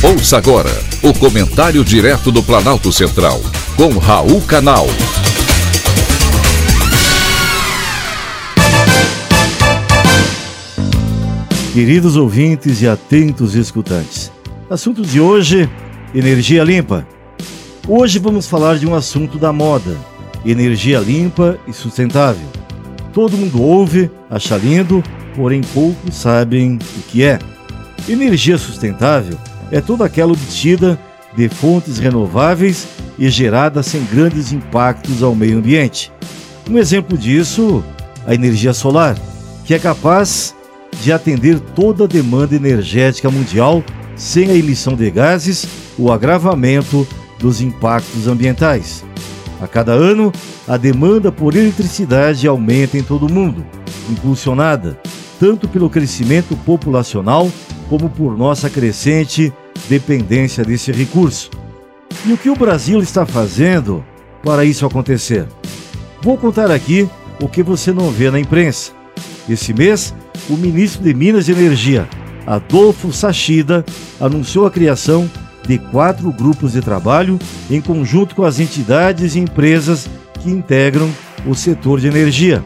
Ouça agora o comentário direto do Planalto Central, com Raul Canal. Queridos ouvintes e atentos escutantes, assunto de hoje: energia limpa. Hoje vamos falar de um assunto da moda: energia limpa e sustentável. Todo mundo ouve, acha lindo, porém poucos sabem o que é. Energia sustentável é toda aquela obtida de fontes renováveis e gerada sem grandes impactos ao meio ambiente. Um exemplo disso, a energia solar, que é capaz de atender toda a demanda energética mundial sem a emissão de gases ou agravamento dos impactos ambientais. A cada ano, a demanda por eletricidade aumenta em todo o mundo, impulsionada tanto pelo crescimento populacional como por nossa crescente dependência desse recurso. E o que o Brasil está fazendo para isso acontecer? Vou contar aqui o que você não vê na imprensa. Esse mês, o ministro de Minas e Energia, Adolfo Sachida, anunciou a criação de quatro grupos de trabalho em conjunto com as entidades e empresas que integram o setor de energia,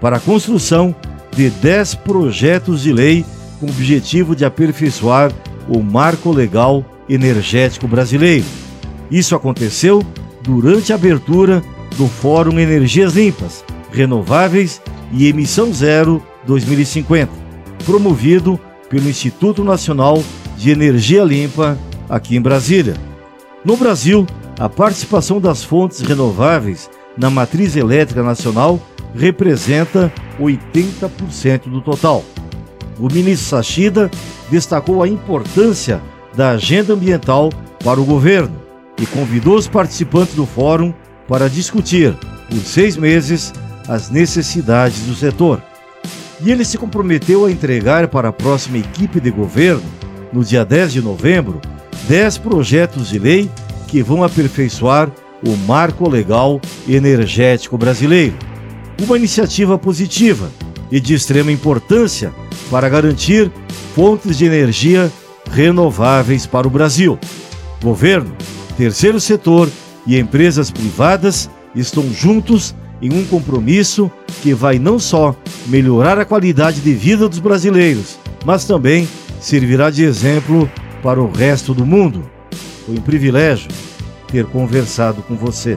para a construção de dez projetos de lei com o objetivo de aperfeiçoar o marco legal energético brasileiro. Isso aconteceu durante a abertura do Fórum Energias Limpas, Renováveis e Emissão Zero 2050, promovido pelo Instituto Nacional de Energia Limpa aqui em Brasília. No Brasil, a participação das fontes renováveis na matriz elétrica nacional representa 80% do total. O ministro Sachida destacou a importância da agenda ambiental para o governo e convidou os participantes do fórum para discutir, por seis meses, as necessidades do setor. E ele se comprometeu a entregar para a próxima equipe de governo, no dia 10 de novembro, 10 projetos de lei que vão aperfeiçoar o marco legal energético brasileiro. Uma iniciativa positiva e de extrema importância para garantir fontes de energia renováveis para o Brasil. Governo, terceiro setor e empresas privadas estão juntos em um compromisso que vai não só melhorar a qualidade de vida dos brasileiros, mas também servirá de exemplo para o resto do mundo. Foi um privilégio ter conversado com você.